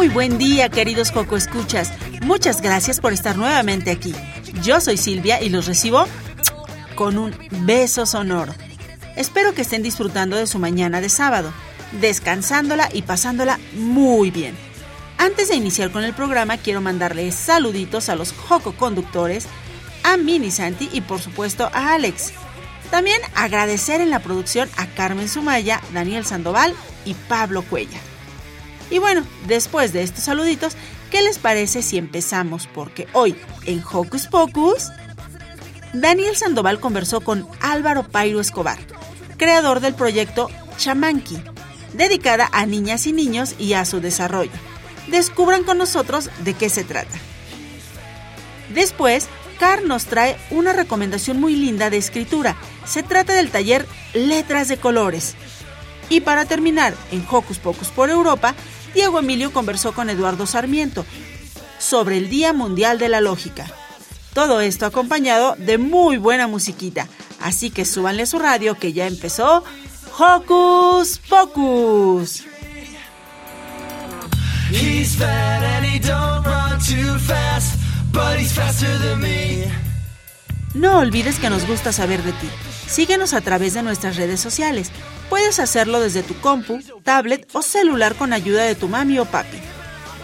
Muy buen día, queridos Coco Escuchas. Muchas gracias por estar nuevamente aquí. Yo soy Silvia y los recibo con un beso sonoro. Espero que estén disfrutando de su mañana de sábado, descansándola y pasándola muy bien. Antes de iniciar con el programa, quiero mandarles saluditos a los Joco conductores, a Mini Santi y por supuesto a Alex. También agradecer en la producción a Carmen Sumaya, Daniel Sandoval y Pablo Cuellar. Y bueno, después de estos saluditos, ¿qué les parece si empezamos? Porque hoy, en Hocus Pocus, Daniel Sandoval conversó con Álvaro Pairo Escobar, creador del proyecto Chamanqui, dedicada a niñas y niños y a su desarrollo. Descubran con nosotros de qué se trata. Después, Car nos trae una recomendación muy linda de escritura. Se trata del taller Letras de Colores. Y para terminar, en Hocus Pocus por Europa, Diego Emilio conversó con Eduardo Sarmiento sobre el Día Mundial de la Lógica. Todo esto acompañado de muy buena musiquita, así que súbanle a su radio que ya empezó Hocus Pocus. No olvides que nos gusta saber de ti. Síguenos a través de nuestras redes sociales. Puedes hacerlo desde tu compu, tablet o celular con ayuda de tu mami o papi.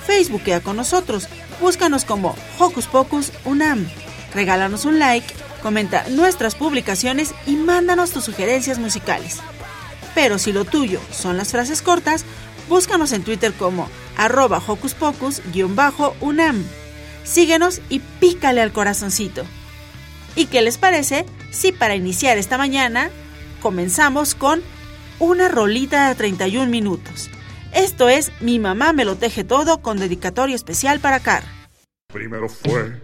Facebookea con nosotros. Búscanos como Hocus Pocus Unam. Regálanos un like, comenta nuestras publicaciones y mándanos tus sugerencias musicales. Pero si lo tuyo son las frases cortas, búscanos en Twitter como arroba Hocus Pocus-Unam. Síguenos y pícale al corazoncito. ¿Y qué les parece si para iniciar esta mañana comenzamos con una rolita de 31 minutos? Esto es Mi mamá me lo teje todo con dedicatorio especial para Car. Primero fue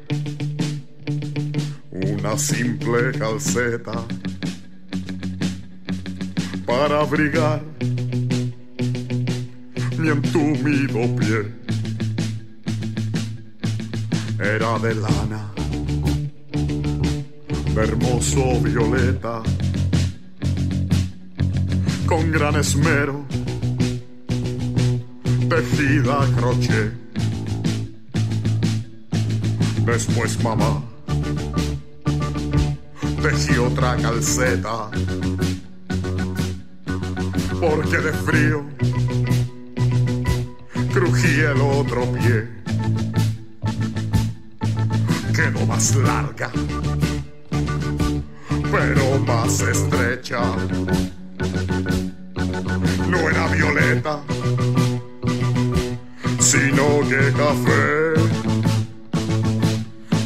una simple calceta para abrigar mi entumido pie. Era de lana hermoso violeta, con gran esmero, tejida a crochet. Después mamá tejí otra calceta, porque de frío crujía el otro pie. Quedó más larga pero más estrecha. No era violeta, sino que café.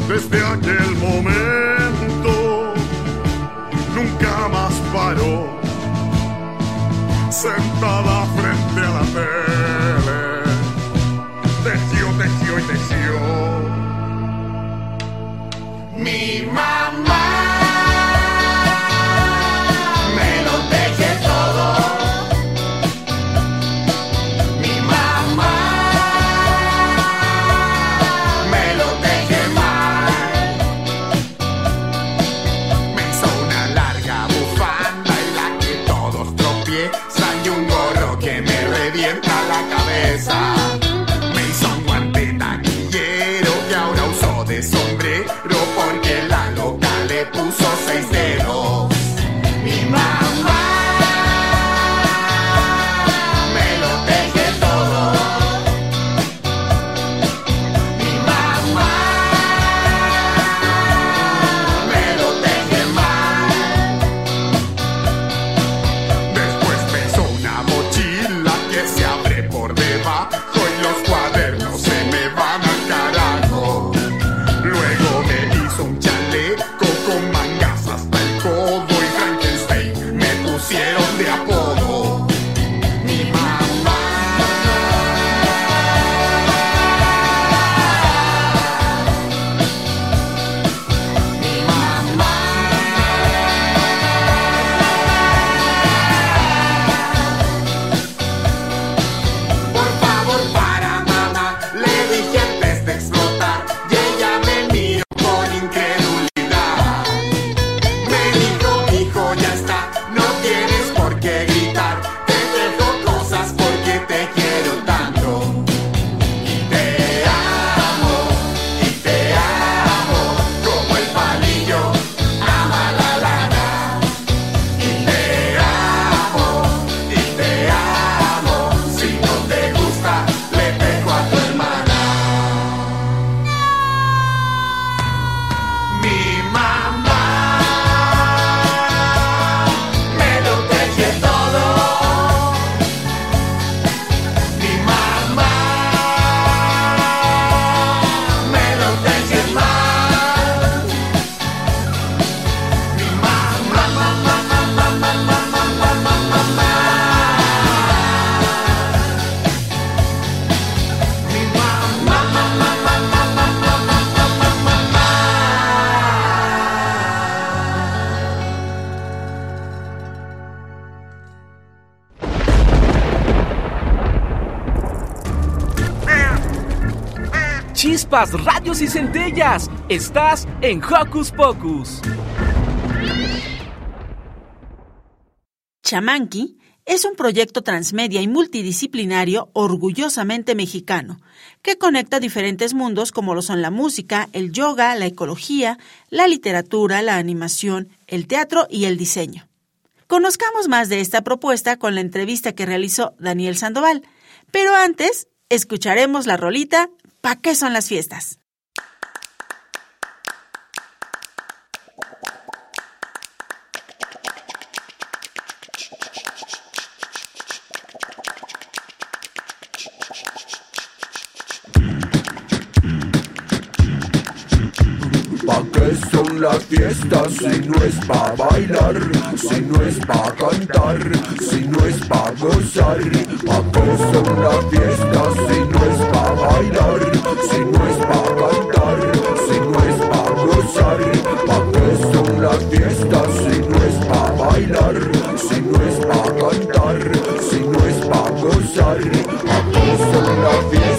Desde aquel momento nunca más paró, sentada frente a la tele. Tejió, tejió y tejió. Mi mamá. chispas, radios y centellas. Estás en Hocus Pocus. Chamanqui es un proyecto transmedia y multidisciplinario orgullosamente mexicano, que conecta diferentes mundos como lo son la música, el yoga, la ecología, la literatura, la animación, el teatro y el diseño. Conozcamos más de esta propuesta con la entrevista que realizó Daniel Sandoval, pero antes escucharemos la rolita ¿Para qué son las fiestas? la fiesta si no es pa' bailar, si no es pa' cantar, si no es pa' gozar? ¿Pa' qué es fiesta si no es pa' bailar, si no es pa' cantar, si no es pa' gozar? ¿Pa' qué es fiesta si no es pa' bailar, si no es pa' cantar, si no es pa' gozar? ¿Pa' qué es fiesta?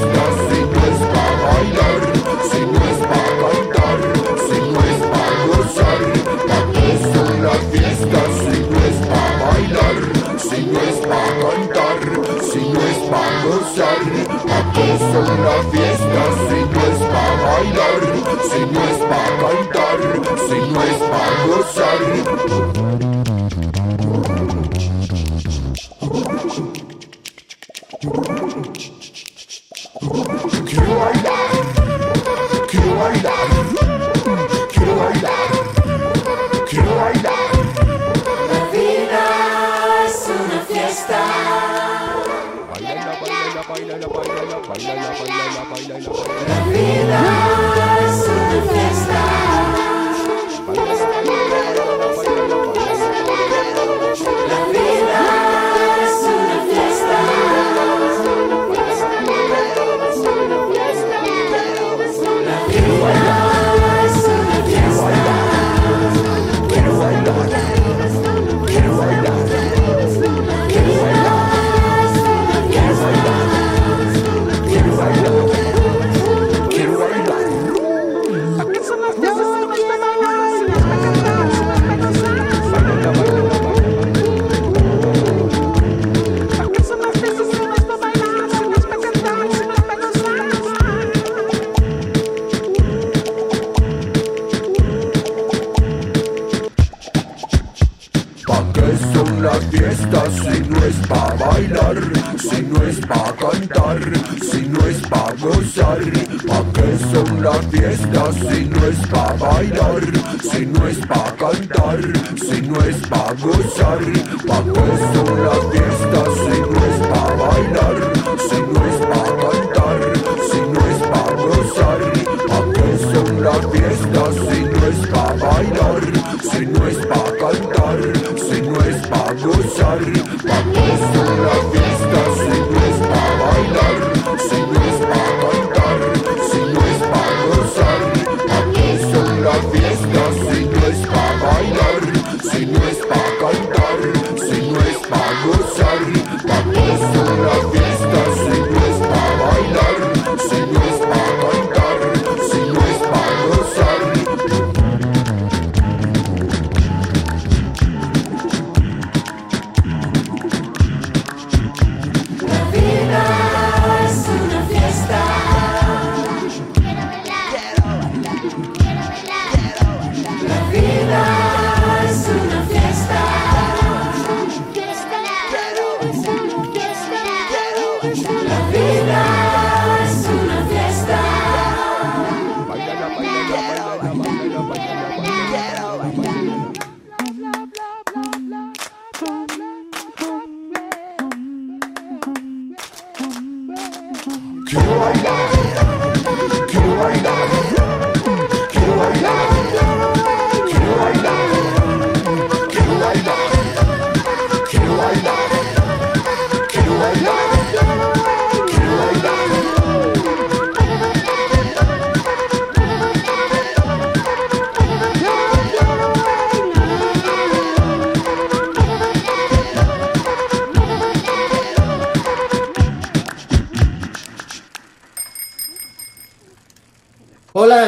pa' fiestas, si no es pa' bailar, si no es pa' cantar, si no es pa' gozar. Be the house the.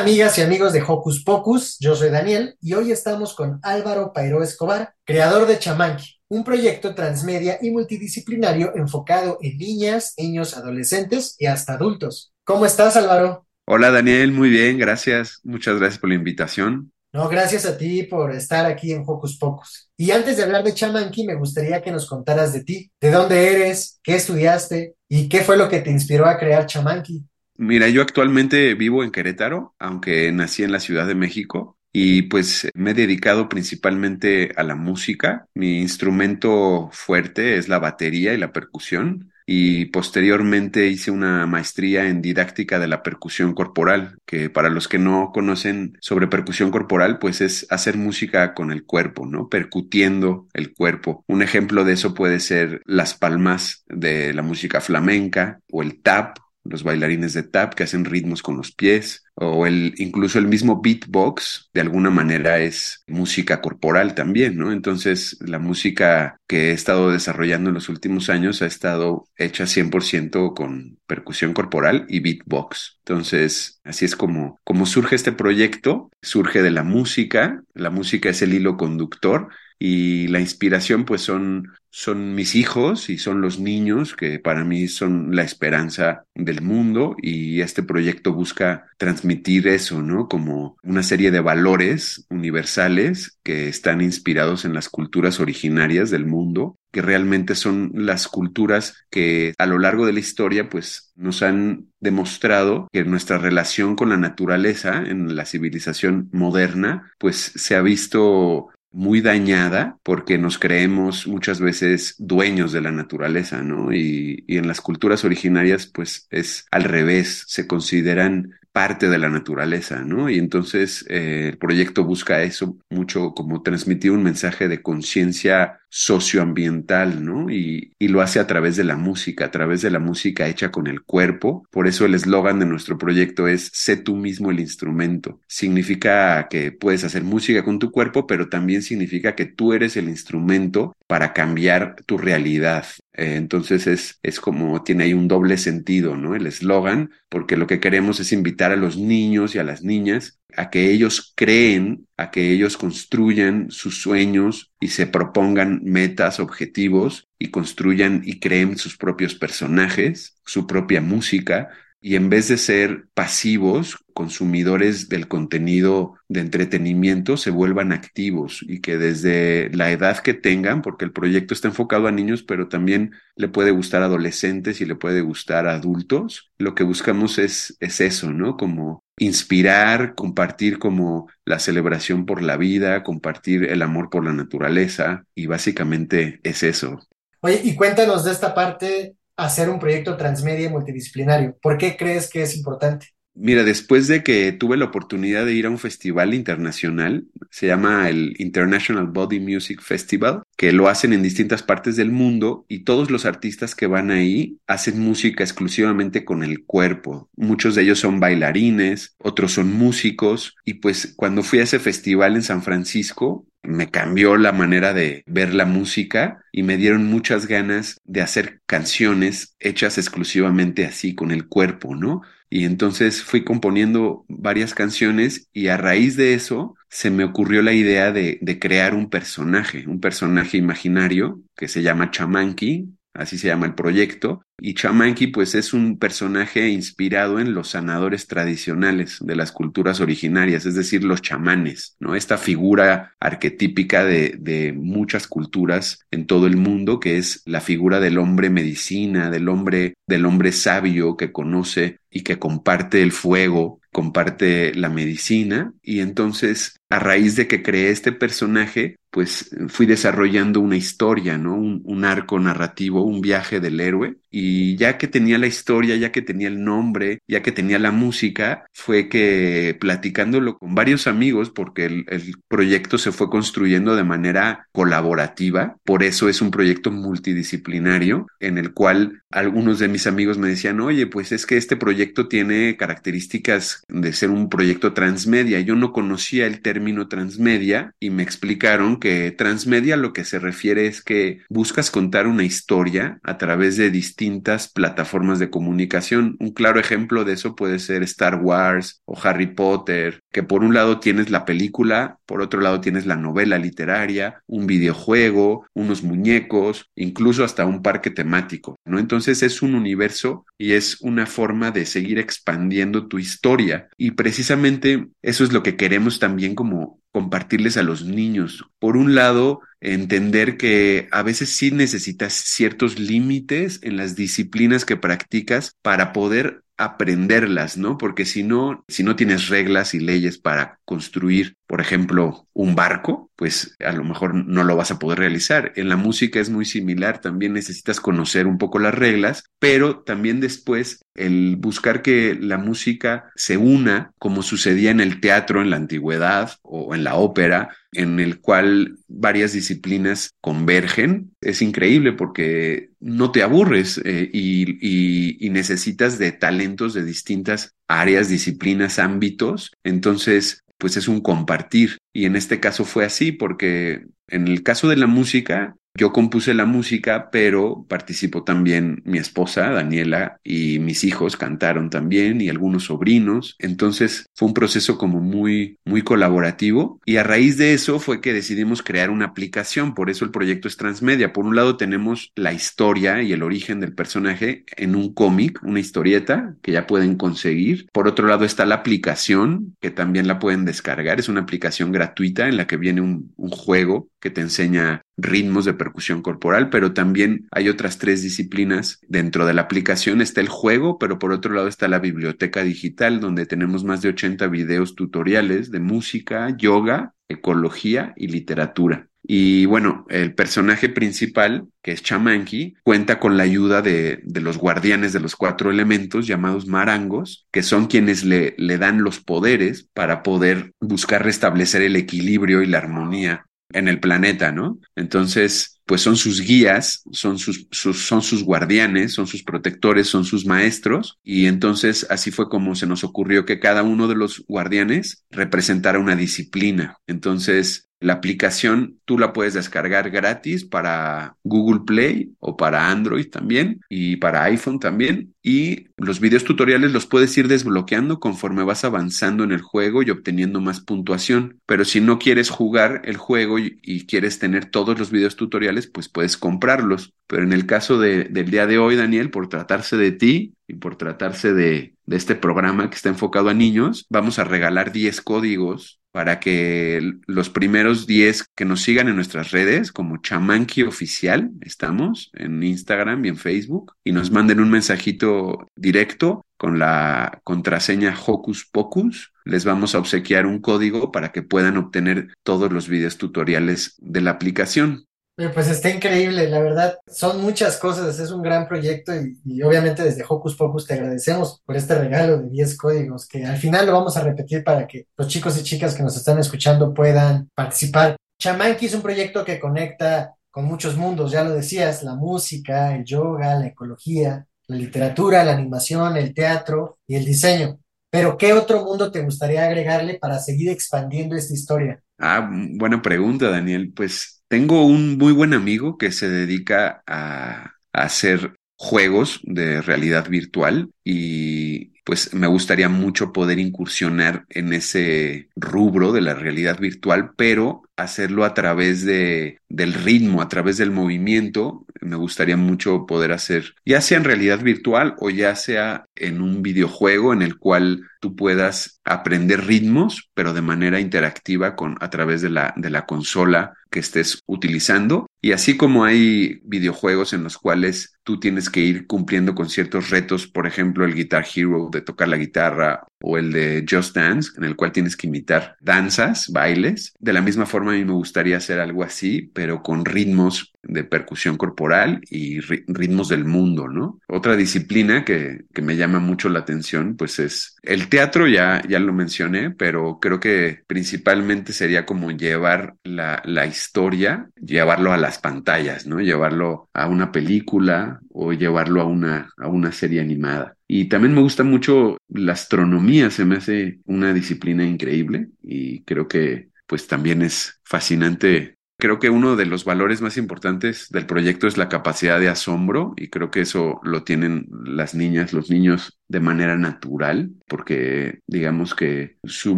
Amigas y amigos de Hocus Pocus, yo soy Daniel y hoy estamos con Álvaro Pairo Escobar, creador de Chamanqui, un proyecto transmedia y multidisciplinario enfocado en niñas, niños, adolescentes y hasta adultos. ¿Cómo estás Álvaro? Hola Daniel, muy bien, gracias. Muchas gracias por la invitación. No, gracias a ti por estar aquí en Hocus Pocus. Y antes de hablar de Chamanqui, me gustaría que nos contaras de ti, de dónde eres, qué estudiaste y qué fue lo que te inspiró a crear Chamanqui. Mira, yo actualmente vivo en Querétaro, aunque nací en la Ciudad de México. Y pues me he dedicado principalmente a la música. Mi instrumento fuerte es la batería y la percusión. Y posteriormente hice una maestría en didáctica de la percusión corporal, que para los que no conocen sobre percusión corporal, pues es hacer música con el cuerpo, ¿no? Percutiendo el cuerpo. Un ejemplo de eso puede ser las palmas de la música flamenca o el tap los bailarines de tap que hacen ritmos con los pies, o el, incluso el mismo beatbox, de alguna manera es música corporal también, ¿no? Entonces, la música que he estado desarrollando en los últimos años ha estado hecha 100% con percusión corporal y beatbox. Entonces, así es como, como surge este proyecto, surge de la música, la música es el hilo conductor y la inspiración pues son, son mis hijos y son los niños que para mí son la esperanza del mundo y este proyecto busca transmitir eso, ¿no? Como una serie de valores universales que están inspirados en las culturas originarias del mundo que realmente son las culturas que a lo largo de la historia pues nos han demostrado que nuestra relación con la naturaleza en la civilización moderna pues se ha visto muy dañada porque nos creemos muchas veces dueños de la naturaleza, ¿no? Y, y, en las culturas originarias, pues es al revés, se consideran parte de la naturaleza, ¿no? Y entonces eh, el proyecto busca eso mucho como transmitir un mensaje de conciencia socioambiental, ¿no? Y, y, lo hace a través de la música, a través de la música hecha con el cuerpo. Por eso el eslogan de nuestro proyecto es sé tú mismo el instrumento. Significa que puedes hacer música con tu cuerpo, pero también significa que tú eres el instrumento para cambiar tu realidad. Eh, entonces es, es como tiene ahí un doble sentido, ¿no? El eslogan, porque lo que queremos es invitar a los niños y a las niñas a que ellos creen, a que ellos construyan sus sueños y se propongan metas, objetivos y construyan y creen sus propios personajes, su propia música, y en vez de ser pasivos, consumidores del contenido de entretenimiento, se vuelvan activos y que desde la edad que tengan, porque el proyecto está enfocado a niños, pero también le puede gustar a adolescentes y le puede gustar a adultos, lo que buscamos es, es eso, ¿no? Como inspirar, compartir como la celebración por la vida, compartir el amor por la naturaleza y básicamente es eso. Oye, y cuéntanos de esta parte hacer un proyecto transmedia multidisciplinario? ¿Por qué crees que es importante? Mira, después de que tuve la oportunidad de ir a un festival internacional, se llama el International Body Music Festival, que lo hacen en distintas partes del mundo y todos los artistas que van ahí hacen música exclusivamente con el cuerpo. Muchos de ellos son bailarines, otros son músicos y pues cuando fui a ese festival en San Francisco, me cambió la manera de ver la música y me dieron muchas ganas de hacer canciones hechas exclusivamente así, con el cuerpo, ¿no? Y entonces fui componiendo varias canciones y a raíz de eso se me ocurrió la idea de, crear un personaje, un personaje imaginario que se llama Chamanqui, así se llama el proyecto, y Chamanqui pues es un personaje inspirado en los sanadores tradicionales de las culturas originarias, es decir, los chamanes, ¿no? Esta figura arquetípica de, de muchas culturas en todo el mundo, que es la figura del hombre medicina, del hombre, del hombre sabio que conoce y que comparte el fuego, comparte la medicina, y entonces a raíz de que creé este personaje, pues fui desarrollando una historia, ¿no? Un, arco narrativo, un viaje del héroe. Y ya que tenía la historia, ya que tenía el nombre, ya que tenía la música, fue que platicándolo con varios amigos, porque el, el proyecto se fue construyendo de manera colaborativa, por eso es un proyecto multidisciplinario, en el cual algunos de mis amigos me decían, oye, pues es que este proyecto tiene características de ser un proyecto transmedia. Yo no conocía el término transmedia y me explicaron que transmedia lo que se refiere es que buscas contar una historia a través de distintas plataformas de comunicación. Un claro ejemplo de eso puede ser Star Wars o Harry Potter, que por un lado tienes la película, por otro lado tienes la novela literaria, un videojuego, unos muñecos, incluso hasta un parque temático, ¿no? Entonces es un universo y es una forma de seguir expandiendo tu historia y precisamente eso es lo que queremos también como compartirles a los niños. Por un lado, entender que a veces sí necesitas ciertos límites en las disciplinas que practicas para poder aprenderlas, ¿no? Porque si no, si no tienes reglas y leyes para construir, por ejemplo, un barco, pues a lo mejor no lo vas a poder realizar. En la música es muy similar, también necesitas conocer un poco las reglas, pero también después el buscar que la música se una, como sucedía en el teatro en la antigüedad o en la ópera, en el cual varias disciplinas convergen, es increíble porque no te aburres eh, y, y necesitas de talentos de distintas áreas, disciplinas, ámbitos. Entonces, pues es un compartir. Y en este caso fue así, porque en el caso de la música, yo compuse la música, pero participó también mi esposa, Daniela, y mis hijos cantaron también, y algunos sobrinos. Entonces fue un proceso como muy, muy colaborativo. Y a raíz de eso fue que decidimos crear una aplicación. Por eso el proyecto es transmedia. Por un lado tenemos la historia y el origen del personaje en un cómic, una historieta que ya pueden conseguir. Por otro lado está la aplicación, que también la pueden descargar. Es una aplicación gratuita en la que viene un, juego que te enseña ritmos de percusión corporal, pero también hay otras tres disciplinas dentro de la aplicación. Está el juego, pero por otro lado está la biblioteca digital, donde tenemos más de 80 videos tutoriales de música, yoga, ecología y literatura. Y bueno, el personaje principal, que es Chamanqui, cuenta con la ayuda de, de, los guardianes de los cuatro elementos llamados marangos, que son quienes le, le dan los poderes para poder buscar restablecer el equilibrio y la armonía en el planeta, ¿no? Entonces, pues son sus guías, son sus, sus, son sus guardianes, son sus protectores, son sus maestros, y entonces así fue como se nos ocurrió que cada uno de los guardianes representara una disciplina. Entonces, la aplicación tú la puedes descargar gratis para Google Play o para Android también y para iPhone también. Y los videos tutoriales los puedes ir desbloqueando conforme vas avanzando en el juego y obteniendo más puntuación. Pero si no quieres jugar el juego y, quieres tener todos los videos tutoriales, pues puedes comprarlos. Pero en el caso de, del día de hoy, Daniel, por tratarse de ti y por tratarse de, este programa que está enfocado a niños, vamos a regalar 10 códigos para que los primeros 10 que nos sigan en nuestras redes, como Chamanqui Oficial, estamos en Instagram y en Facebook, y nos manden un mensajito directo con la contraseña Hocus Pocus, les vamos a obsequiar un código para que puedan obtener todos los videos tutoriales de la aplicación. Pues está increíble, la verdad, son muchas cosas, es un gran proyecto y, obviamente desde Hocus Pocus te agradecemos por este regalo de 10 códigos que al final lo vamos a repetir para que los chicos y chicas que nos están escuchando puedan participar. Chamanqui es un proyecto que conecta con muchos mundos, ya lo decías, la música, el yoga, la ecología, la literatura, la animación, el teatro y el diseño. Pero ¿qué otro mundo te gustaría agregarle para seguir expandiendo esta historia? Ah, buena pregunta, Daniel. Pues tengo un muy buen amigo que se dedica a, hacer juegos de realidad virtual y pues me gustaría mucho poder incursionar en ese rubro de la realidad virtual, pero hacerlo a través de, del ritmo, a través del movimiento. Me gustaría mucho poder hacer, ya sea en realidad virtual o ya sea en un videojuego en el cual tú puedas aprender ritmos, pero de manera interactiva con, a través de la, de la consola que estés utilizando. Y así como hay videojuegos en los cuales tú tienes que ir cumpliendo con ciertos retos, por ejemplo, el Guitar Hero de tocar la guitarra o el de Just Dance, en el cual tienes que imitar danzas, bailes. De la misma forma, a mí me gustaría hacer algo así, pero con ritmos de percusión corporal y ritmos del mundo, ¿no? Otra disciplina que, que, me llama mucho la atención, pues es el teatro, ya, ya lo mencioné, pero creo que principalmente sería como llevar la, la historia, llevarlo a las pantallas, ¿no? Llevarlo a una película o llevarlo a una, a una serie animada. Y también me gusta mucho la astronomía, se me hace una disciplina increíble y creo que pues también es fascinante Creo que uno de los valores más importantes del proyecto es la capacidad de asombro y creo que eso lo tienen las niñas, los niños de manera natural, porque digamos que su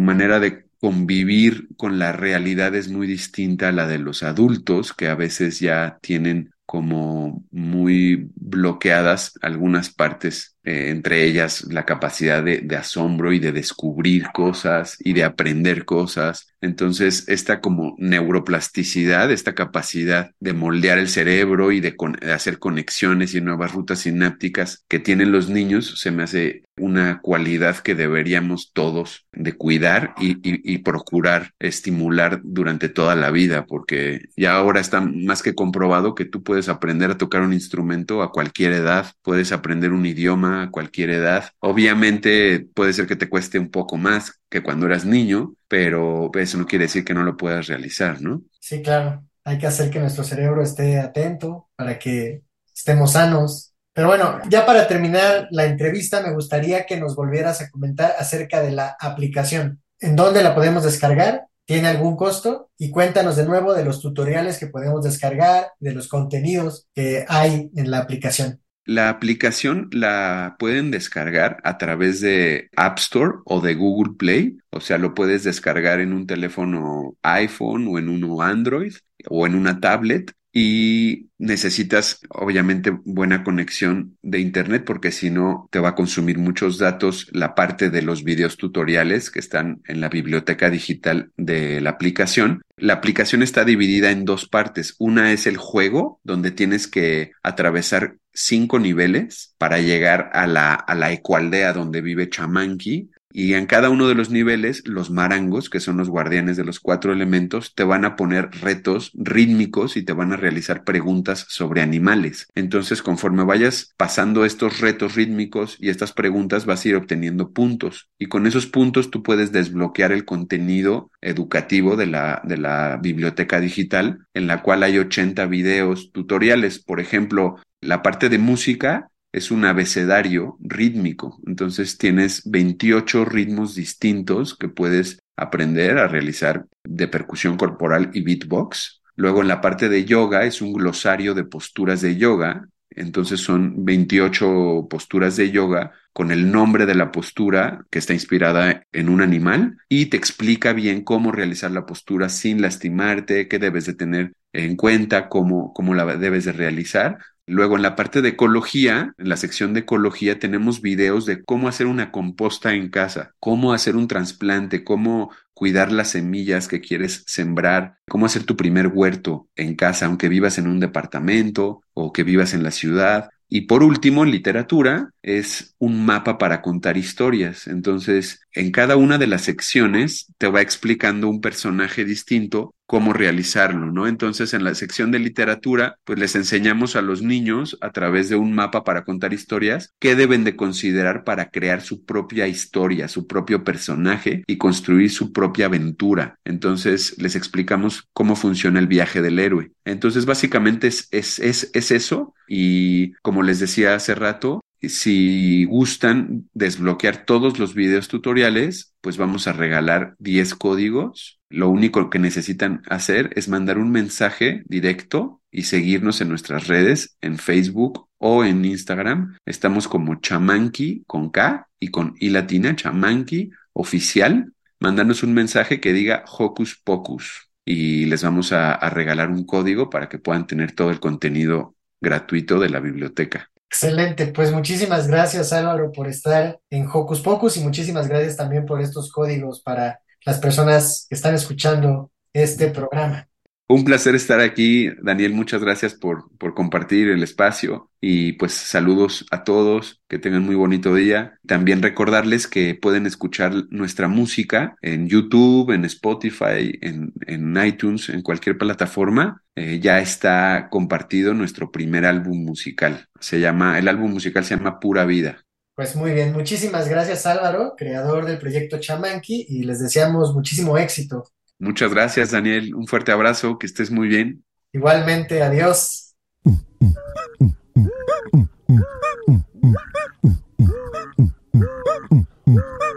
manera de convivir con la realidad es muy distinta a la de los adultos, que a veces ya tienen como muy bloqueadas algunas partes, eh, entre ellas la capacidad de, asombro y de descubrir cosas y de aprender cosas. Entonces, esta como neuroplasticidad, esta capacidad de moldear el cerebro y de, hacer conexiones y nuevas rutas sinápticas que tienen los niños, se me hace una cualidad que deberíamos todos de cuidar y, procurar estimular durante toda la vida, porque ya ahora está más que comprobado que tú puedes aprender a tocar un instrumento a cualquier edad, puedes aprender un idioma cualquier edad. Obviamente puede ser que te cueste un poco más que cuando eras niño, pero eso no quiere decir que no lo puedas realizar, ¿no? Sí, claro. Hay que hacer que nuestro cerebro esté atento para que estemos sanos, pero bueno, ya para terminar la entrevista, me gustaría que nos volvieras a comentar acerca de la aplicación. ¿En dónde la podemos descargar? ¿Tiene algún costo? Y cuéntanos de nuevo de los tutoriales que podemos descargar, de los contenidos que hay en la aplicación. La aplicación la pueden descargar a través de App Store o de Google Play, o sea, lo puedes descargar en un teléfono iPhone o en uno Android o en una tablet y necesitas obviamente buena conexión de internet porque si no te va a consumir muchos datos la parte de los videos tutoriales que están en la biblioteca digital de la aplicación. La aplicación está dividida en dos partes. Una es el juego donde tienes que atravesar cinco niveles para llegar a la, a la ecualdea donde vive Chamanqui y en cada uno de los niveles, los marangos, que son los guardianes de los cuatro elementos, te van a poner retos rítmicos y te van a realizar preguntas sobre animales. Entonces, conforme vayas pasando estos retos rítmicos y estas preguntas, vas a ir obteniendo puntos. Y con esos puntos tú puedes desbloquear el contenido educativo de la, de la biblioteca digital, en la cual hay 80 videos tutoriales. Por ejemplo, la parte de música es un abecedario rítmico. Entonces tienes 28 ritmos distintos que puedes aprender a realizar de percusión corporal y beatbox. Luego en la parte de yoga es un glosario de posturas de yoga. Entonces son 28 posturas de yoga con el nombre de la postura que está inspirada en un animal y te explica bien cómo realizar la postura sin lastimarte, qué debes de tener en cuenta, cómo, cómo la debes de realizar. Luego en la parte de ecología, en la sección de ecología, tenemos videos de cómo hacer una composta en casa, cómo hacer un trasplante, cómo cuidar las semillas que quieres sembrar, cómo hacer tu primer huerto en casa, aunque vivas en un departamento o que vivas en la ciudad. Y por último, en literatura, es un mapa para contar historias. Entonces, en cada una de las secciones te va explicando un personaje distinto cómo realizarlo, ¿no? Entonces, en la sección de literatura, pues les enseñamos a los niños a través de un mapa para contar historias qué deben de considerar para crear su propia historia, su propio personaje y construir su propia aventura. Entonces, les explicamos cómo funciona el viaje del héroe. Entonces, básicamente es, es, es, es eso y como les decía hace rato, si gustan desbloquear todos los videos tutoriales, pues vamos a regalar 10 códigos. Lo único que necesitan hacer es mandar un mensaje directo y seguirnos en nuestras redes, en Facebook o en Instagram. Estamos como chamanqui con K y con I latina, chamanqui oficial. Mandarnos un mensaje que diga Hocus Pocus y les vamos a, a regalar un código para que puedan tener todo el contenido gratuito de la biblioteca. Excelente, pues muchísimas gracias Álvaro por estar en Hocus Pocus y muchísimas gracias también por estos códigos para las personas que están escuchando este programa. Un placer estar aquí, Daniel. Muchas gracias por, por compartir el espacio y pues saludos a todos, que tengan muy bonito día. También recordarles que pueden escuchar nuestra música en YouTube, en Spotify, en, en iTunes, en cualquier plataforma. Eh, ya está compartido nuestro primer álbum musical. Se llama, el álbum musical se llama Pura Vida. Pues muy bien, muchísimas gracias Álvaro, creador del proyecto Chamanqui, y les deseamos muchísimo éxito Muchas gracias, Daniel. Un fuerte abrazo, que estés muy bien. Igualmente, adiós.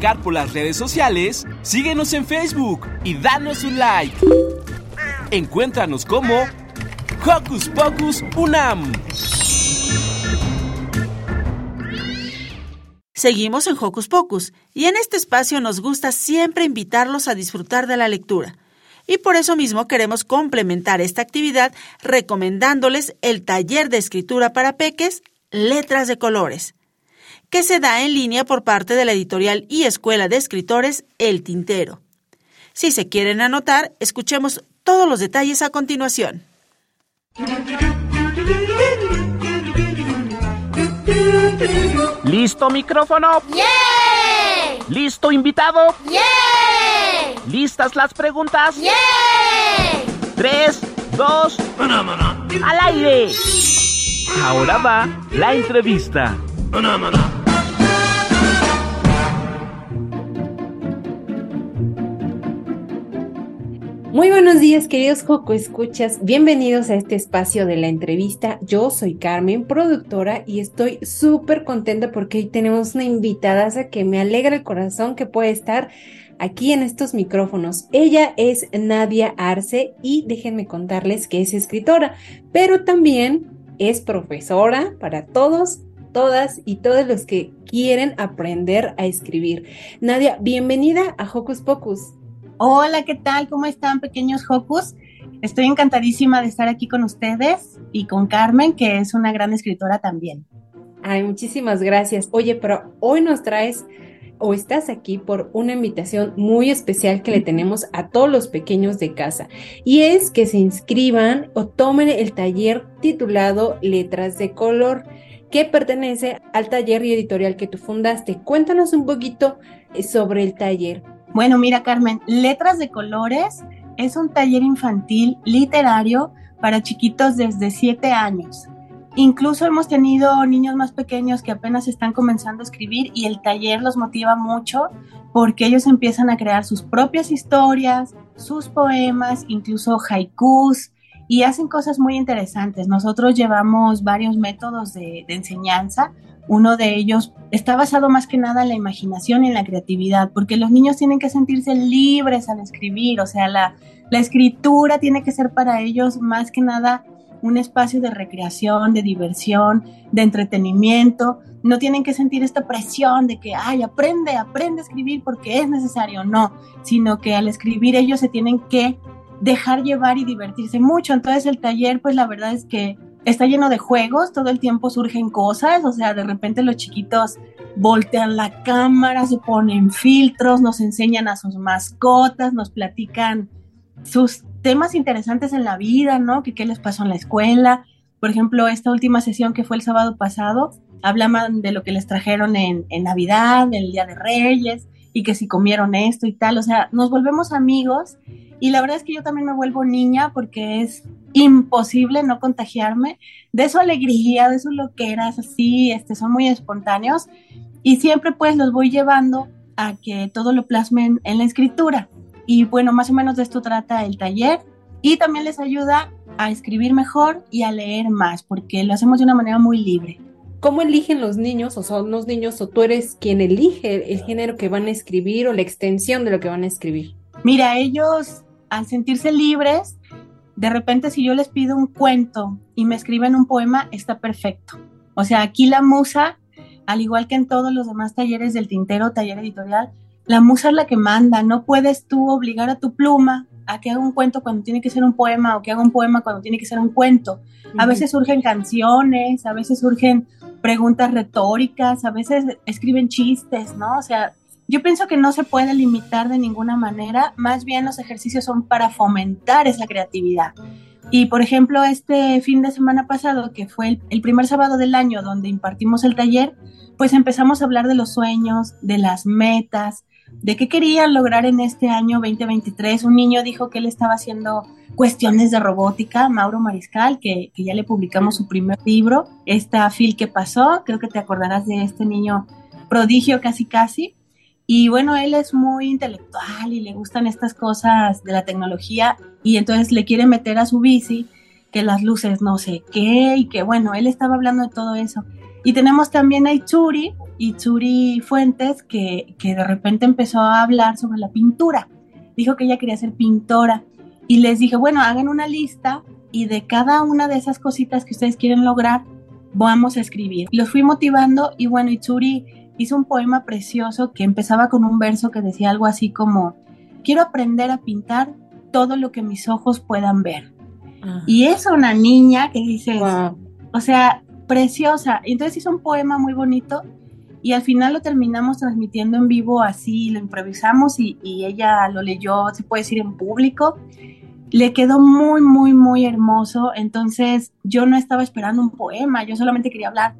por las redes sociales, síguenos en Facebook y danos un like. Encuéntranos como Hocus Pocus Unam. Seguimos en Hocus Pocus y en este espacio nos gusta siempre invitarlos a disfrutar de la lectura. Y por eso mismo queremos complementar esta actividad recomendándoles el taller de escritura para peques Letras de Colores que se da en línea por parte de la editorial y escuela de escritores El Tintero. Si se quieren anotar, escuchemos todos los detalles a continuación. ¿Listo micrófono? ¡Yeah! ¿Listo invitado? ¡Yeah! ¿Listas las preguntas? ¡Yeah! Tres, dos, al aire. Ahora va la entrevista. Muy buenos días, queridos Joco Escuchas. Bienvenidos a este espacio de la entrevista. Yo soy Carmen, productora, y estoy súper contenta porque hoy tenemos una invitada que me alegra el corazón que puede estar aquí en estos micrófonos. Ella es Nadia Arce y déjenme contarles que es escritora, pero también es profesora para todos todas y todos los que quieren aprender a escribir. Nadia, bienvenida a Hocus Pocus. Hola, ¿qué tal? ¿Cómo están, pequeños Hocus? Estoy encantadísima de estar aquí con ustedes y con Carmen, que es una gran escritora también. Ay, muchísimas gracias. Oye, pero hoy nos traes o estás aquí por una invitación muy especial que le tenemos a todos los pequeños de casa y es que se inscriban o tomen el taller titulado Letras de Color que pertenece al taller y editorial que tú fundaste. Cuéntanos un poquito eh, sobre el taller. Bueno, mira Carmen, Letras de Colores es un taller infantil literario para chiquitos desde 7 años. Incluso hemos tenido niños más pequeños que apenas están comenzando a escribir y el taller los motiva mucho porque ellos empiezan a crear sus propias historias, sus poemas, incluso haikus y hacen cosas muy interesantes. Nosotros llevamos varios métodos de, enseñanza uno de ellos está basado más que nada en la imaginación y en la creatividad, porque los niños tienen que sentirse libres al escribir, o sea, la, escritura tiene que ser para ellos más que nada un espacio de recreación, de diversión, de entretenimiento. No tienen que sentir esta presión de que, ay, aprende, aprende a escribir porque es necesario. No, sino que al escribir ellos se tienen que dejar llevar y divertirse mucho. Entonces el taller, pues la verdad es que está lleno de juegos, todo el tiempo surgen cosas, o sea, de repente los chiquitos voltean la cámara, se ponen filtros, nos enseñan a sus mascotas, nos platican sus temas interesantes en la vida, ¿no? Que qué les pasó en la escuela. Por ejemplo, esta última sesión que fue el sábado pasado, hablaban de lo que les trajeron en, en Navidad, el Día de Reyes, y que si comieron esto y tal. O sea, nos volvemos amigos y la verdad es que yo también me vuelvo niña porque es imposible no contagiarme de su alegría, de su loqueras, así, este, son muy espontáneos y siempre pues los voy llevando a que todo lo plasmen en la escritura. Y bueno, más o menos de esto trata el taller y también les ayuda a escribir mejor y a leer más porque lo hacemos de una manera muy libre. ¿Cómo eligen los niños o son los niños o tú eres quien elige el género que van a escribir o la extensión de lo que van a escribir? Mira, ellos al sentirse libres, de repente si yo les pido un cuento y me escriben un poema, está perfecto. O sea, aquí la musa, al igual que en todos los demás talleres del tintero, taller editorial, la musa es la que manda. No puedes tú obligar a tu pluma a que haga un cuento cuando tiene que ser un poema o que haga un poema cuando tiene que ser un cuento. A veces surgen canciones, a veces surgen preguntas retóricas, a veces escriben chistes, ¿no? O sea, yo pienso que no se puede limitar de ninguna manera, más bien los ejercicios son para fomentar esa creatividad. Y por ejemplo, este fin de semana pasado, que fue el, primer sábado del año donde impartimos el taller, pues empezamos a hablar de los sueños, de las metas, de qué querían lograr en este año 2023. Un niño dijo que él estaba haciendo cuestiones de robótica, Mauro Mariscal, que, que ya le publicamos su primer libro, esta Phil que pasó, creo que te acordarás de este niño prodigio casi casi. Y bueno, él es muy intelectual y le gustan estas cosas de la tecnología y entonces le quiere meter a su bici que las luces no sé qué y que bueno, él estaba hablando de todo eso. Y tenemos también a Itzuri, Itzuri Fuentes, que, que de repente empezó a hablar sobre la pintura. Dijo que ella quería ser pintora y les dije, bueno, hagan una lista y de cada una de esas cositas que ustedes quieren lograr, vamos a escribir. Los fui motivando y bueno, Itzuri hizo un poema precioso que empezaba con un verso que decía algo así como, quiero aprender a pintar todo lo que mis ojos puedan ver. Ah. Y es una niña que dice, o sea, preciosa. Entonces hizo un poema muy bonito y al final lo terminamos transmitiendo en vivo así, lo improvisamos y, y ella lo leyó, se puede decir, en público. Le quedó muy, muy, muy hermoso. Entonces yo no estaba esperando un poema, yo solamente quería hablar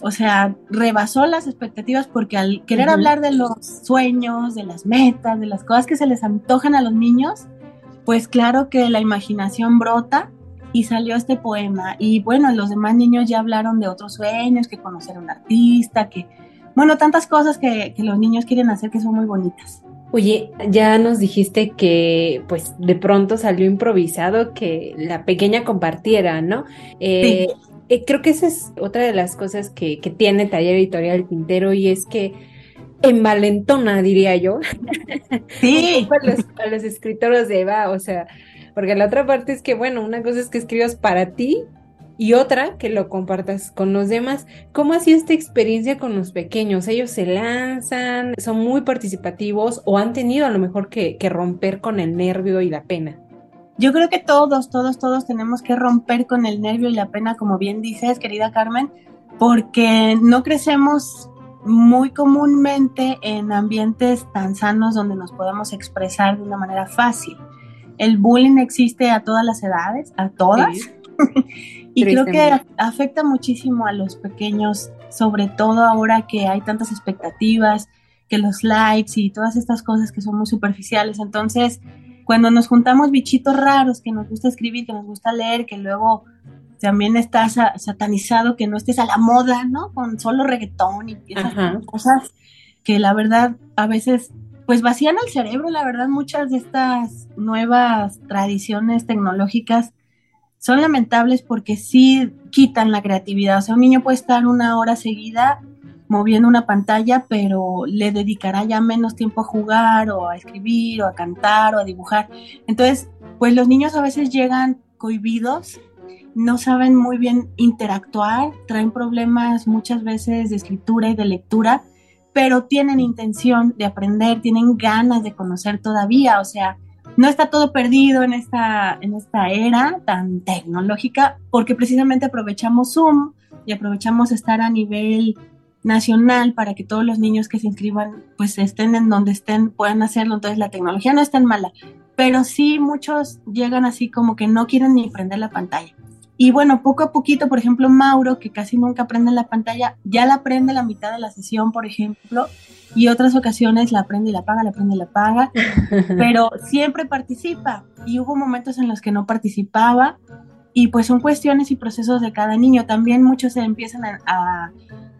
o sea, rebasó las expectativas porque al querer hablar de los sueños, de las metas, de las cosas que se les antojan a los niños, pues claro que la imaginación brota y salió este poema. Y bueno, los demás niños ya hablaron de otros sueños, que conocer a un artista, que, bueno, tantas cosas que, que los niños quieren hacer que son muy bonitas. Oye, ya nos dijiste que pues de pronto salió improvisado que la pequeña compartiera, ¿no? Eh, eh, creo que esa es otra de las cosas que, que tiene Taller Editorial Pintero y es que envalentona, diría yo. Sí. a, los, a los escritores de Eva, o sea, porque la otra parte es que, bueno, una cosa es que escribas para ti y otra que lo compartas con los demás. ¿Cómo ha sido esta experiencia con los pequeños? ¿Ellos se lanzan, son muy participativos o han tenido a lo mejor que, que romper con el nervio y la pena? Yo creo que todos, todos, todos tenemos que romper con el nervio y la pena, como bien dices, querida Carmen, porque no crecemos muy comúnmente en ambientes tan sanos donde nos podemos expresar de una manera fácil. El bullying existe a todas las edades, a todas. Sí. y creo que afecta muchísimo a los pequeños, sobre todo ahora que hay tantas expectativas, que los likes y todas estas cosas que son muy superficiales. Entonces, cuando nos juntamos bichitos raros, que nos gusta escribir, que nos gusta leer, que luego también está sa- satanizado que no estés a la moda, ¿no? Con solo reggaetón y esas Ajá. cosas que la verdad a veces pues vacían el cerebro, la verdad muchas de estas nuevas tradiciones tecnológicas son lamentables porque sí quitan la creatividad. O sea, un niño puede estar una hora seguida moviendo una pantalla, pero le dedicará ya menos tiempo a jugar o a escribir o a cantar o a dibujar. Entonces, pues los niños a veces llegan cohibidos, no saben muy bien interactuar, traen problemas muchas veces de escritura y de lectura, pero tienen intención de aprender, tienen ganas de conocer todavía, o sea, no está todo perdido en esta, en esta era tan tecnológica, porque precisamente aprovechamos Zoom y aprovechamos estar a nivel nacional para que todos los niños que se inscriban pues estén en donde estén, puedan hacerlo. Entonces la tecnología no es tan mala, pero sí muchos llegan así como que no quieren ni prender la pantalla. Y bueno, poco a poquito, por ejemplo, Mauro, que casi nunca prende la pantalla, ya la prende la mitad de la sesión, por ejemplo, y otras ocasiones la prende y la apaga, la prende y la apaga, pero siempre participa. Y hubo momentos en los que no participaba, y pues son cuestiones y procesos de cada niño. También muchos se empiezan a, a,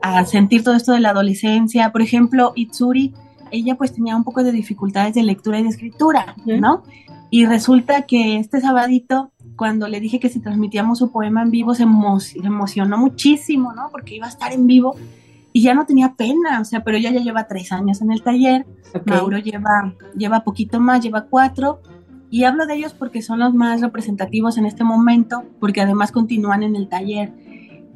a sentir todo esto de la adolescencia. Por ejemplo, Itsuri, ella pues tenía un poco de dificultades de lectura y de escritura, ¿no? Y resulta que este sabadito, cuando le dije que si transmitíamos su poema en vivo, se, emo se emocionó muchísimo, ¿no? Porque iba a estar en vivo y ya no tenía pena, o sea, pero ella ya lleva tres años en el taller. Mauro lleva, lleva poquito más, lleva cuatro, y hablo de ellos porque son los más representativos en este momento, porque además continúan en el taller.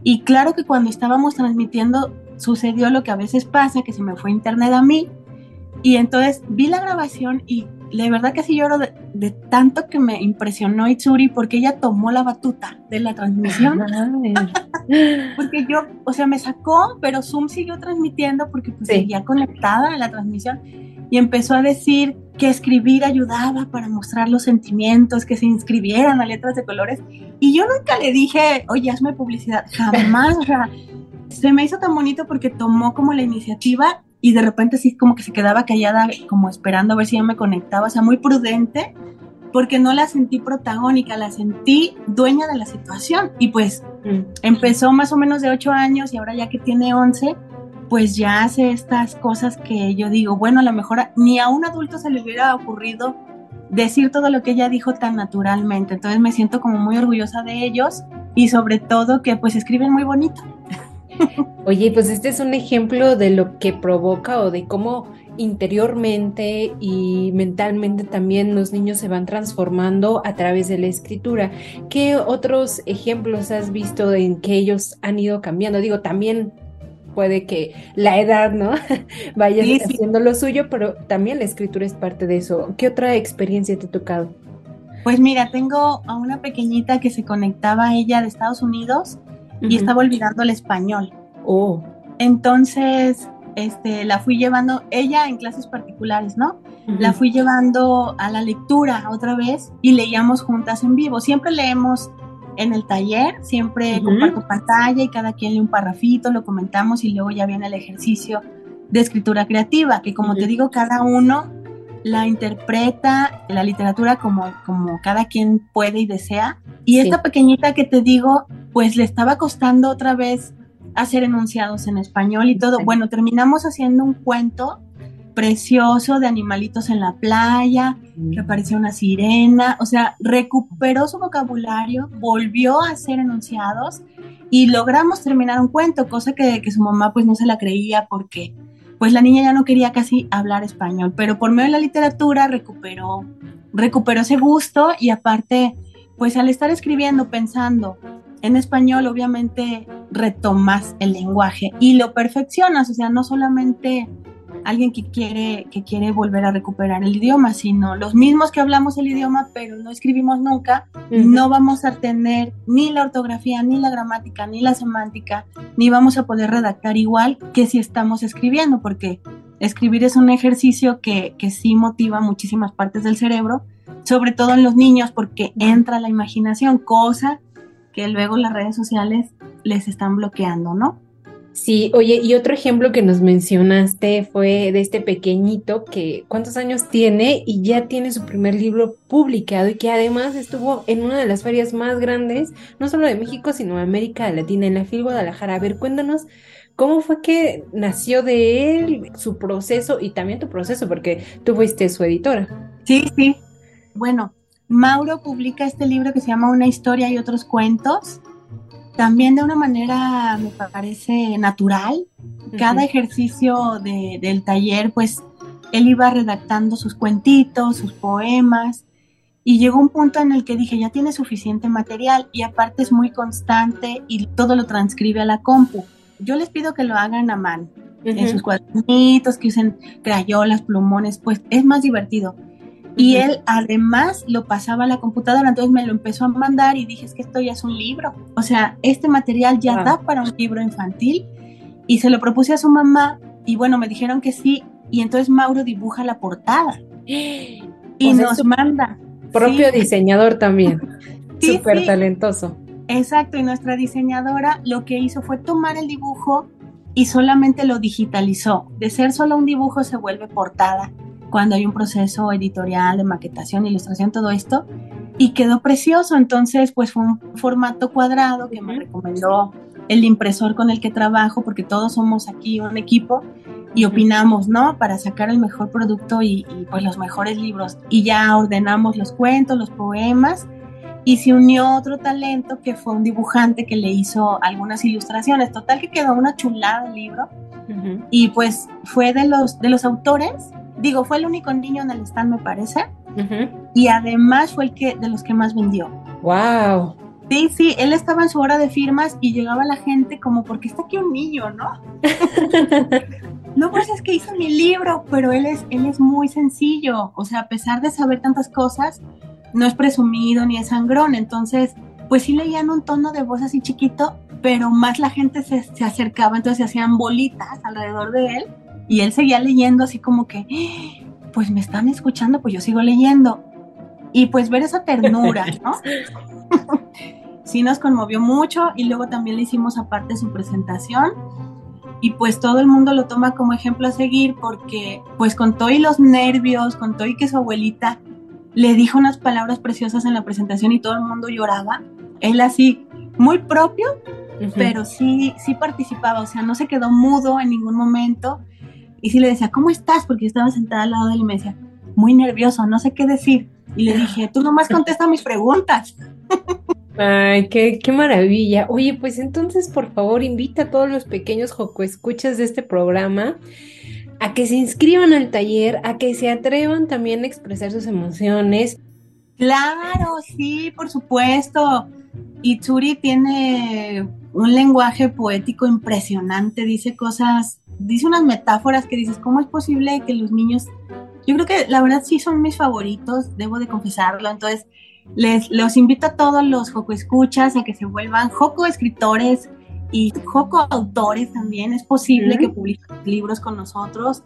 Y claro que cuando estábamos transmitiendo sucedió lo que a veces pasa, que se me fue internet a mí, y entonces vi la grabación y de verdad que sí lloro de, de tanto que me impresionó Itsuri porque ella tomó la batuta de la transmisión. porque yo, o sea, me sacó, pero Zoom siguió transmitiendo porque pues, Sí. seguía conectada a la transmisión y empezó a decir que escribir ayudaba para mostrar los sentimientos, que se inscribieran a letras de colores. Y yo nunca le dije, oye, hazme publicidad, jamás. o sea, se me hizo tan bonito porque tomó como la iniciativa y de repente así como que se quedaba callada, como esperando a ver si yo me conectaba, o sea, muy prudente, porque no la sentí protagónica, la sentí dueña de la situación. Y pues Mm. empezó más o menos de 8 años y ahora ya que tiene 11, pues ya hace estas cosas que yo digo, bueno, a lo mejor ni a un adulto se le hubiera ocurrido decir todo lo que ella dijo tan naturalmente. Entonces me siento como muy orgullosa de ellos y sobre todo que pues escriben muy bonito. Oye, pues este es un ejemplo de lo que provoca o de cómo interiormente y mentalmente también los niños se van transformando a través de la escritura. ¿Qué otros ejemplos has visto en que ellos han ido cambiando? Digo, también puede que la edad, ¿no? Vaya Sí, sí. haciendo lo suyo, pero también la escritura es parte de eso. ¿Qué otra experiencia te ha tocado? Pues mira, tengo a una pequeñita que se conectaba a ella de Estados Unidos y estaba olvidando el español. Oh, Entonces, este, la fui llevando, ella en clases particulares, ¿no? La fui llevando a la lectura otra vez y leíamos juntas en vivo. Siempre leemos en el taller, siempre Ujú. comparto pantalla y cada quien lee un parrafito, lo comentamos y luego ya viene el ejercicio de escritura creativa, que como te digo, cada uno la interpreta la literatura como, como cada quien puede y desea. Y Sí. esta pequeñita que te digo, pues le estaba costando otra vez hacer enunciados en español y todo. Sí. Bueno, terminamos haciendo un cuento precioso de animalitos en la playa, que aparecía una sirena, o sea, recuperó su vocabulario, volvió a hacer enunciados y logramos terminar un cuento, cosa que, que, su mamá pues no se la creía porque pues la niña ya no quería casi hablar español, pero por medio de la literatura recuperó, recuperó ese gusto y aparte pues al estar escribiendo, pensando en español, obviamente retomas el lenguaje y lo perfeccionas, o sea, no solamente alguien que quiere, que quiere volver a recuperar el idioma, sino los mismos que hablamos el idioma, pero no escribimos nunca, no vamos a tener ni la ortografía, ni la gramática, ni la semántica, ni vamos a poder redactar igual que si estamos escribiendo, porque escribir es un ejercicio que, que sí motiva muchísimas partes del cerebro, sobre todo en los niños, porque entra la imaginación, cosa que luego las redes sociales les están bloqueando, ¿no? Sí, oye, y otro ejemplo que nos mencionaste fue de este pequeñito que cuántos años tiene y ya tiene su primer libro publicado y que además estuvo en una de las ferias más grandes, no solo de México, sino de América Latina, en la FIL Guadalajara. A ver, cuéntanos cómo fue que nació de él, su proceso y también tu proceso, porque tú fuiste su editora. Sí, sí. Bueno, Mauro publica este libro que se llama Una historia y otros cuentos también de una manera, me parece, natural. Cada ejercicio de, del taller, pues él iba redactando sus cuentitos, sus poemas, y llegó un punto en el que dije, ya tiene suficiente material y aparte es muy constante y todo lo transcribe a la compu. Yo les pido que lo hagan a mano, en sus cuadernitos, que usen crayolas, plumones, pues es más divertido. Y él además lo pasaba a la computadora, entonces me lo empezó a mandar y dije, es que esto ya es un libro. O sea, este material ya da para un libro infantil. Y se lo propuse a su mamá y bueno, me dijeron que sí. Y entonces Mauro dibuja la portada y nos manda. Propio diseñador también. Súper talentoso. Exacto, y nuestra diseñadora lo que hizo fue tomar el dibujo y solamente lo digitalizó. De ser solo un dibujo se vuelve portada cuando hay un proceso editorial de maquetación, ilustración, todo esto, y quedó precioso. Entonces, pues fue un formato cuadrado que me recomendó el impresor con el que trabajo, porque todos somos aquí un equipo y opinamos, ¿no? Para sacar el mejor producto y, y, pues los mejores libros. Y ya ordenamos los cuentos, los poemas, y se unió otro talento que fue un dibujante que le hizo algunas ilustraciones. Total que quedó una chulada el libro. Y pues fue de los, de los autores digo, fue el único niño en el stand, me parece. Y además fue el que de los que más vendió. ¡Wow! Sí, sí, él estaba en su hora de firmas y llegaba la gente como, porque está aquí un niño, no? no, pues es que hizo mi libro, pero él es, él es muy sencillo. O sea, a pesar de saber tantas cosas, no es presumido ni es sangrón. Entonces, pues sí leían un tono de voz así chiquito, pero más la gente se, se acercaba, entonces se hacían bolitas alrededor de él y él seguía leyendo así como que, pues me están escuchando, pues yo sigo leyendo. Y pues ver esa ternura, ¿no? sí nos conmovió mucho y luego también le hicimos aparte su presentación y pues todo el mundo lo toma como ejemplo a seguir porque pues con todo y los nervios, con todo y que su abuelita le dijo unas palabras preciosas en la presentación y todo el mundo lloraba, él así muy propio, pero sí sí participaba, o sea, no se quedó mudo en ningún momento y sí le decía, ¿cómo estás? Porque yo estaba sentada al lado de él y me decía, muy nervioso, no sé qué decir. Y le dije, tú nomás contesta mis preguntas. Ay, qué, qué maravilla. Oye, pues entonces, por favor, invita a todos los pequeños joco escuchas de este programa a que se inscriban al taller, a que se atrevan también a expresar sus emociones. Claro, sí, por supuesto. Y Tsuri tiene un lenguaje poético impresionante, dice cosas dice unas metáforas que dices, ¿cómo es posible que los niños... Yo creo que la verdad sí son mis favoritos, debo de confesarlo, entonces les los invito a todos los Joco Escuchas a que se vuelvan Joco escritores y Joco autores también, es posible que publiquen libros con nosotros,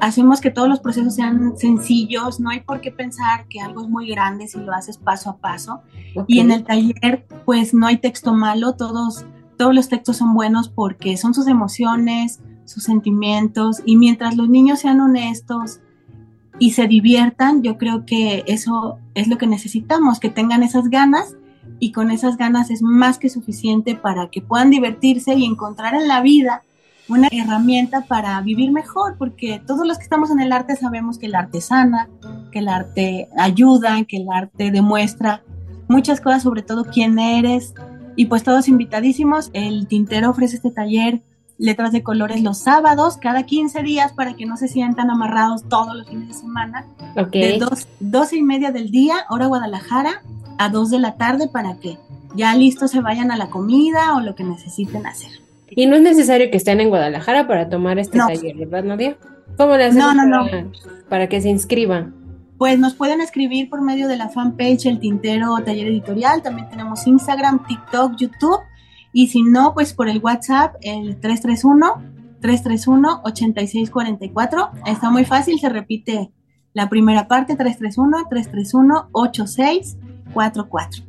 hacemos que todos los procesos sean sencillos, no hay por qué pensar que algo es muy grande si lo haces paso a paso. Y en el taller, pues no hay texto malo, todos, todos los textos son buenos porque son sus emociones, sus sentimientos y mientras los niños sean honestos y se diviertan, yo creo que eso es lo que necesitamos, que tengan esas ganas y con esas ganas es más que suficiente para que puedan divertirse y encontrar en la vida una herramienta para vivir mejor, porque todos los que estamos en el arte sabemos que el arte sana, que el arte ayuda, que el arte demuestra muchas cosas, sobre todo quién eres. Y pues todos invitadísimos, el tintero ofrece este taller letras de colores los sábados, cada 15 días, para que no se sientan amarrados todos los fines de semana. De dos, 12 y media del día, hora Guadalajara, a 2 de la tarde, para que ya listos se vayan a la comida o lo que necesiten hacer. Y no es necesario que estén en Guadalajara para tomar este taller, ¿verdad, Nadia? ¿Cómo le hacen no, no, para, no. para que se inscriban? Pues nos pueden escribir por medio de la fanpage El Tintero Taller Editorial. También tenemos Instagram, TikTok, YouTube. Y si no, pues por el WhatsApp, el 331-331-8644. Está muy fácil, se repite la primera parte, 331-331-8644.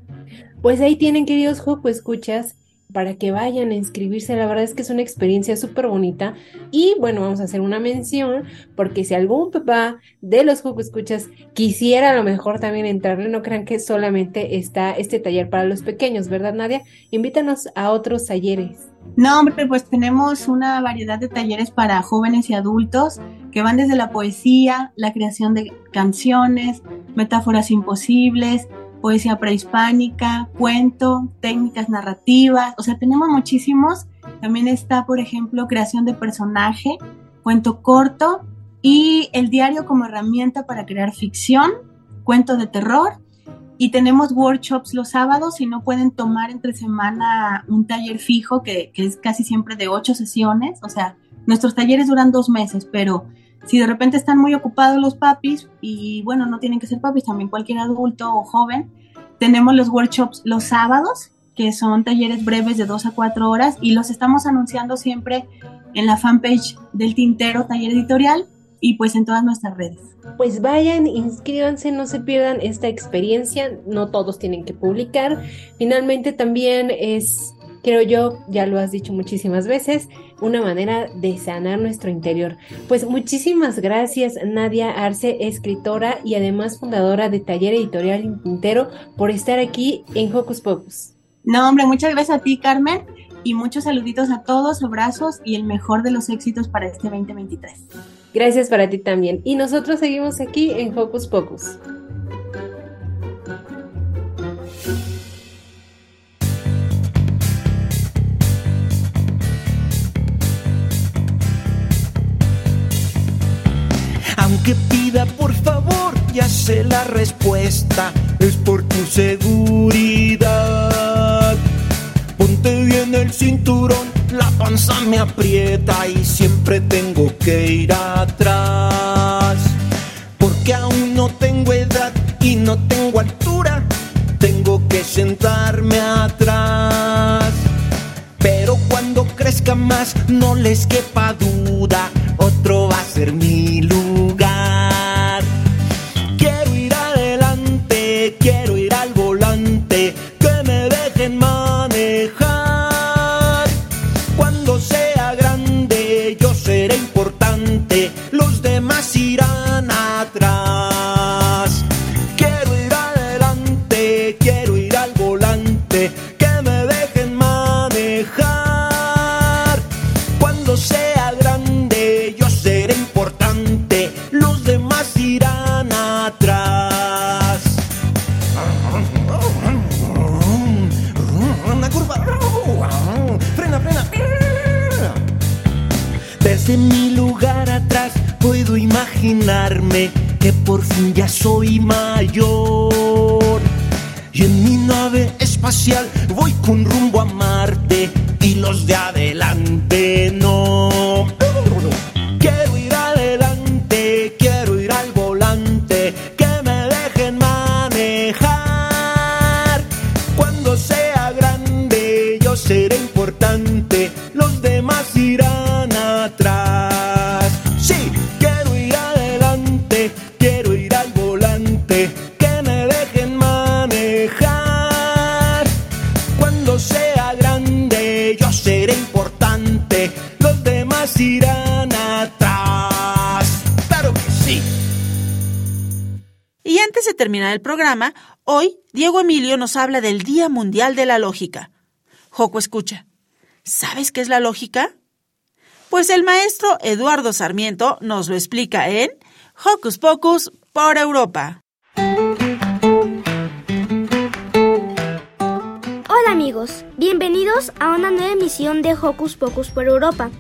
Pues ahí tienen, queridos Joco Escuchas, para que vayan a inscribirse. La verdad es que es una experiencia súper bonita. Y bueno, vamos a hacer una mención, porque si algún papá de los Joco Escuchas quisiera a lo mejor también entrarle, no crean que solamente está este taller para los pequeños, ¿verdad, Nadia? Invítanos a otros talleres. No, hombre, pues tenemos una variedad de talleres para jóvenes y adultos que van desde la poesía, la creación de canciones, metáforas imposibles, poesía prehispánica, cuento, técnicas narrativas, o sea, tenemos muchísimos. También está, por ejemplo, creación de personaje, cuento corto y el diario como herramienta para crear ficción, cuento de terror. Y tenemos workshops los sábados y no pueden tomar entre semana un taller fijo que, que es casi siempre de ocho sesiones. O sea, nuestros talleres duran dos meses, pero si de repente están muy ocupados los papis, y bueno, no tienen que ser papis, también cualquier adulto o joven, tenemos los workshops los sábados, que son talleres breves de dos a cuatro horas, y los estamos anunciando siempre en la fanpage del Tintero Taller Editorial y pues en todas nuestras redes. Pues vayan, inscríbanse, no se pierdan esta experiencia, no todos tienen que publicar. Finalmente también es creo yo, ya lo has dicho muchísimas veces, una manera de sanar nuestro interior. Pues muchísimas gracias Nadia Arce, escritora y además fundadora de Taller Editorial Tintero, por estar aquí en Hocus Pocus. No, hombre, muchas gracias a ti, Carmen, y muchos saluditos a todos, abrazos y el mejor de los éxitos para este 2023. Gracias para ti también. Y nosotros seguimos aquí en Hocus Pocus. Aunque pida por favor, ya sé la respuesta, es por tu seguridad. Ponte bien el cinturón, la panza me aprieta y siempre tengo que ir atrás. Porque aún no tengo edad y no tengo altura, tengo que sentarme atrás. Pero cuando crezca más, no les quepa duda, otro va a ser mi lugar. Que por fin ya soy mayor. Y en mi nave espacial voy con rumbo a Marte y los de adelante terminar el programa, hoy Diego Emilio nos habla del Día Mundial de la Lógica. Joco, escucha. ¿Sabes qué es la lógica? Pues el maestro Eduardo Sarmiento nos lo explica en Hocus Pocus por Europa. Hola amigos, bienvenidos a una nueva emisión de Hocus Pocus por Europa.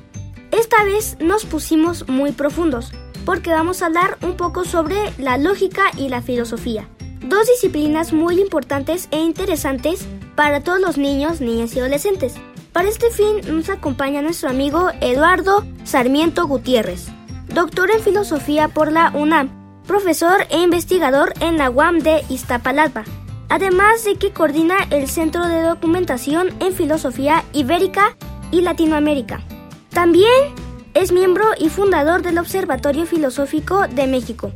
Esta vez nos pusimos muy profundos porque vamos a hablar un poco sobre la lógica y la filosofía, dos disciplinas muy importantes e interesantes para todos los niños, niñas y adolescentes. Para este fin nos acompaña nuestro amigo Eduardo Sarmiento Gutiérrez, doctor en filosofía por la UNAM, profesor e investigador en la UAM de Iztapalapa, además de que coordina el Centro de Documentación en Filosofía Ibérica y Latinoamérica. También es miembro y fundador del Observatorio Filosófico de México.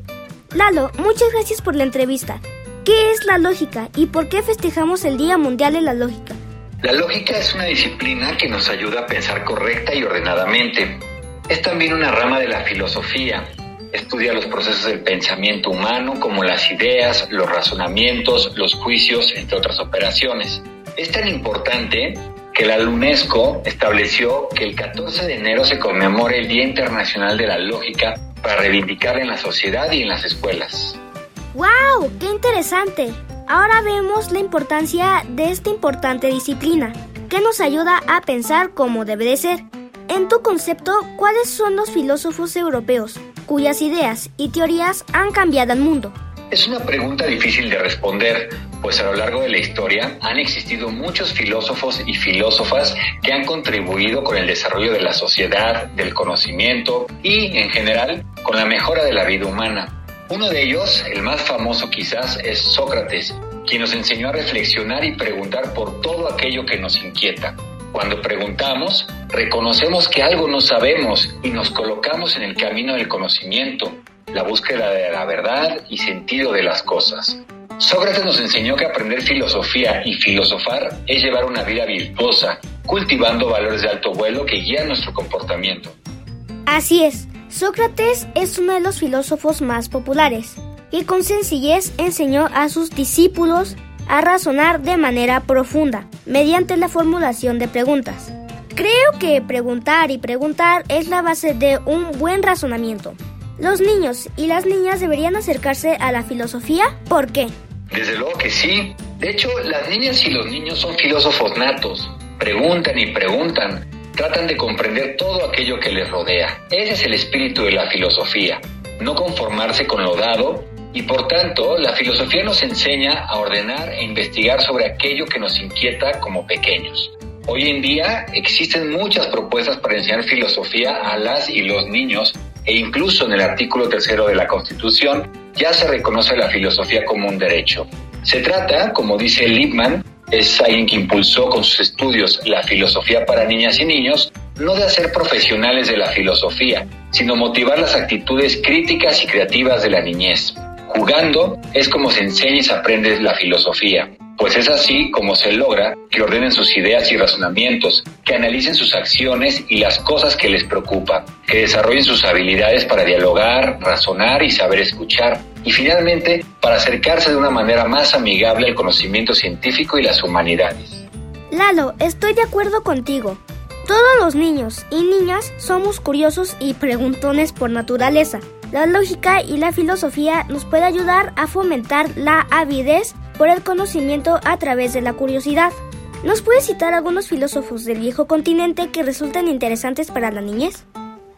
Lalo, muchas gracias por la entrevista. ¿Qué es la lógica y por qué festejamos el Día Mundial de la Lógica? La lógica es una disciplina que nos ayuda a pensar correcta y ordenadamente. Es también una rama de la filosofía. Estudia los procesos del pensamiento humano como las ideas, los razonamientos, los juicios, entre otras operaciones. Es tan importante que la UNESCO estableció que el 14 de enero se conmemore el Día Internacional de la Lógica para reivindicarla en la sociedad y en las escuelas. ¡Wow! ¡Qué interesante! Ahora vemos la importancia de esta importante disciplina, que nos ayuda a pensar como debe de ser. En tu concepto, ¿cuáles son los filósofos europeos cuyas ideas y teorías han cambiado el mundo? Es una pregunta difícil de responder, pues a lo largo de la historia han existido muchos filósofos y filósofas que han contribuido con el desarrollo de la sociedad, del conocimiento y, en general, con la mejora de la vida humana. Uno de ellos, el más famoso quizás, es Sócrates, quien nos enseñó a reflexionar y preguntar por todo aquello que nos inquieta. Cuando preguntamos, reconocemos que algo no sabemos y nos colocamos en el camino del conocimiento, la búsqueda de la verdad y sentido de las cosas. Sócrates nos enseñó que aprender filosofía y filosofar es llevar una vida virtuosa, cultivando valores de alto vuelo que guían nuestro comportamiento. Así es, Sócrates es uno de los filósofos más populares y con sencillez enseñó a sus discípulos a razonar de manera profunda mediante la formulación de preguntas. Creo que preguntar y preguntar es la base de un buen razonamiento. Los niños y las niñas deberían acercarse a la filosofía. ¿Por qué? Desde luego que sí. De hecho, las niñas y los niños son filósofos natos. Preguntan y preguntan tratan de comprender todo aquello que les rodea. Ese es el espíritu de la filosofía, no conformarse con lo dado y por tanto la filosofía nos enseña a ordenar e investigar sobre aquello que nos inquieta como pequeños. Hoy en día existen muchas propuestas para enseñar filosofía a las y los niños e incluso en el artículo tercero de la Constitución ya se reconoce la filosofía como un derecho. Se trata, como dice Lippmann, es alguien que impulsó con sus estudios la filosofía para niñas y niños, no de hacer profesionales de la filosofía, sino motivar las actitudes críticas y creativas de la niñez. Jugando es como se enseña y se aprende la filosofía, pues es así como se logra que ordenen sus ideas y razonamientos, que analicen sus acciones y las cosas que les preocupan, que desarrollen sus habilidades para dialogar, razonar y saber escuchar, y finalmente para acercarse de una manera más amigable al conocimiento científico y las humanidades. Lalo, estoy de acuerdo contigo. Todos los niños y niñas somos curiosos y preguntones por naturaleza. La lógica y la filosofía nos puede ayudar a fomentar la avidez por el conocimiento a través de la curiosidad. ¿Nos puedes citar algunos filósofos del viejo continente que resultan interesantes para la niñez?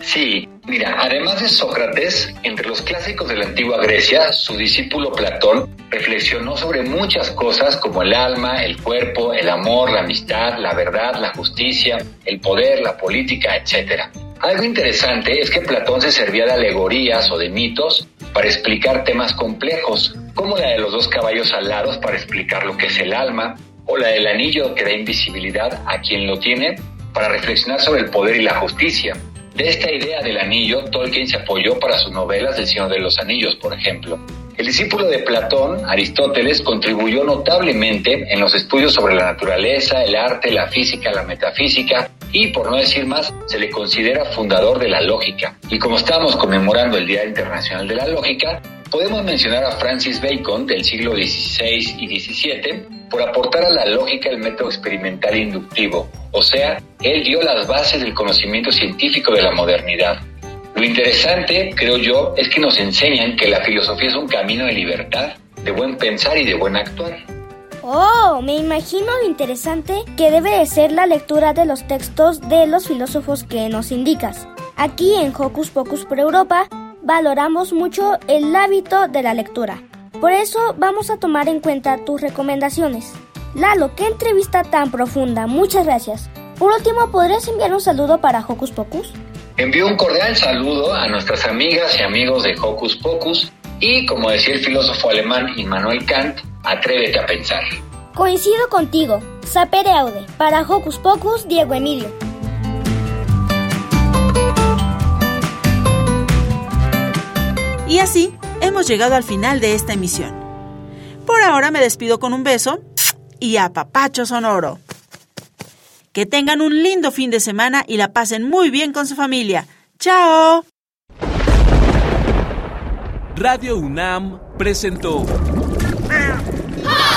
Sí, mira, además de Sócrates, entre los clásicos de la antigua Grecia, su discípulo Platón reflexionó sobre muchas cosas como el alma, el cuerpo, el amor, la amistad, la verdad, la justicia, el poder, la política, etc. Algo interesante es que Platón se servía de alegorías o de mitos para explicar temas complejos, como la de los dos caballos alados para explicar lo que es el alma, o la del anillo que da invisibilidad a quien lo tiene para reflexionar sobre el poder y la justicia. De esta idea del anillo, Tolkien se apoyó para sus novelas del Señor de los Anillos, por ejemplo. El discípulo de Platón, Aristóteles, contribuyó notablemente en los estudios sobre la naturaleza, el arte, la física, la metafísica y, por no decir más, se le considera fundador de la lógica. Y como estamos conmemorando el Día Internacional de la Lógica, podemos mencionar a Francis Bacon del siglo XVI y XVII, por aportar a la lógica el método experimental inductivo, o sea, él dio las bases del conocimiento científico de la modernidad. Lo interesante, creo yo, es que nos enseñan que la filosofía es un camino de libertad, de buen pensar y de buen actuar. Oh, me imagino lo interesante que debe de ser la lectura de los textos de los filósofos que nos indicas. Aquí en Hocus Pocus por Europa valoramos mucho el hábito de la lectura. Por eso vamos a tomar en cuenta tus recomendaciones. Lalo, qué entrevista tan profunda. Muchas gracias. Por último, ¿podrías enviar un saludo para Hocus Pocus? Envío un cordial saludo a nuestras amigas y amigos de Hocus Pocus y, como decía el filósofo alemán Immanuel Kant, atrévete a pensar. Coincido contigo. Sapere aude. Para Hocus Pocus, Diego Emilio. Y así hemos llegado al final de esta emisión. Por ahora me despido con un beso y a papacho sonoro. Que tengan un lindo fin de semana y la pasen muy bien con su familia. ¡Chao! Radio UNAM presentó